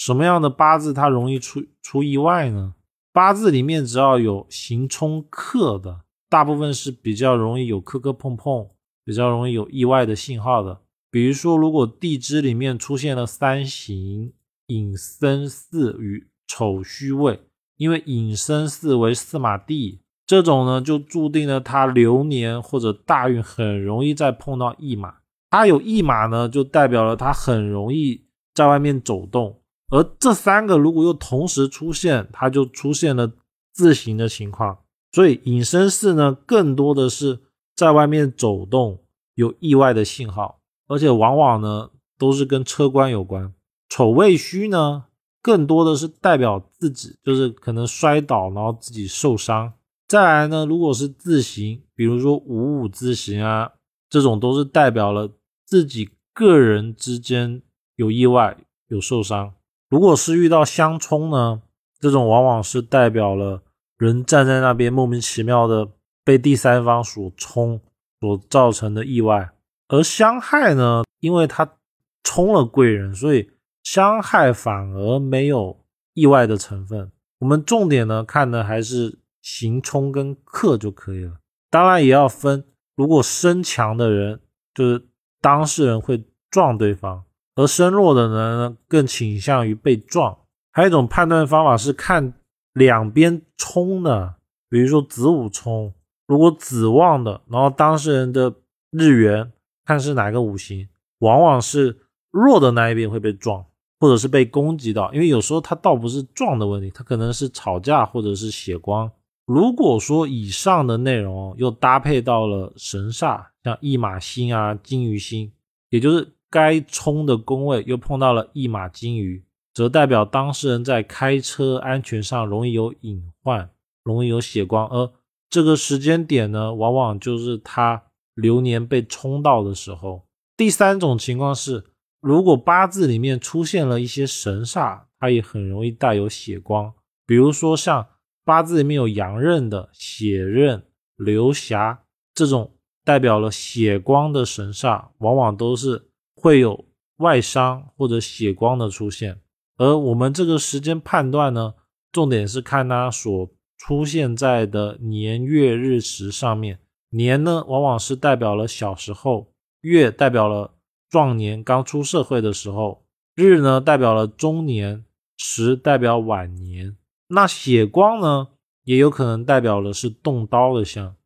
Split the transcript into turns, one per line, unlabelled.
什么样的八字它容易出出意外呢？八字里面只要有刑冲克的，大部分是比较容易有磕磕碰碰，比较容易有意外的信号的。比如说，如果地支里面出现了三刑、寅申巳与丑戌未，因为寅申巳为四马地，这种呢就注定了他流年或者大运很容易再碰到驿马。他有驿马呢，就代表了他很容易在外面走动。而这三个如果又同时出现，它就出现了自行的情况。所以隐身式呢，更多的是在外面走动，有意外的信号，而且往往呢都是跟车关有关。丑未戌呢，更多的是代表自己，就是可能摔倒，然后自己受伤。再来呢，如果是自行，比如说五五自行啊，这种都是代表了自己个人之间有意外、有受伤。如果是遇到相冲呢，这种往往是代表了人站在那边莫名其妙的被第三方所冲所造成的意外，而相害呢，因为他冲了贵人，所以相害反而没有意外的成分。我们重点呢看的还是行冲跟克就可以了，当然也要分，如果身强的人就是当事人会撞对方。而身弱的人呢，更倾向于被撞。还有一种判断方法是看两边冲的，比如说子午冲，如果子旺的，然后当事人的日元看是哪个五行，往往是弱的那一边会被撞，或者是被攻击到。因为有时候他倒不是撞的问题，他可能是吵架或者是血光。如果说以上的内容又搭配到了神煞，像驿马星啊、金鱼星，也就是。该冲的宫位又碰到了一马金鱼，则代表当事人在开车安全上容易有隐患，容易有血光。而这个时间点呢，往往就是他流年被冲到的时候。第三种情况是，如果八字里面出现了一些神煞，它也很容易带有血光。比如说像八字里面有阳刃的血刃、流霞这种代表了血光的神煞，往往都是。会有外伤或者血光的出现，而我们这个时间判断呢，重点是看它所出现在的年月日时上面。年呢，往往是代表了小时候；月代表了壮年刚出社会的时候；日呢，代表了中年；时代表晚年。那血光呢，也有可能代表的是动刀的象。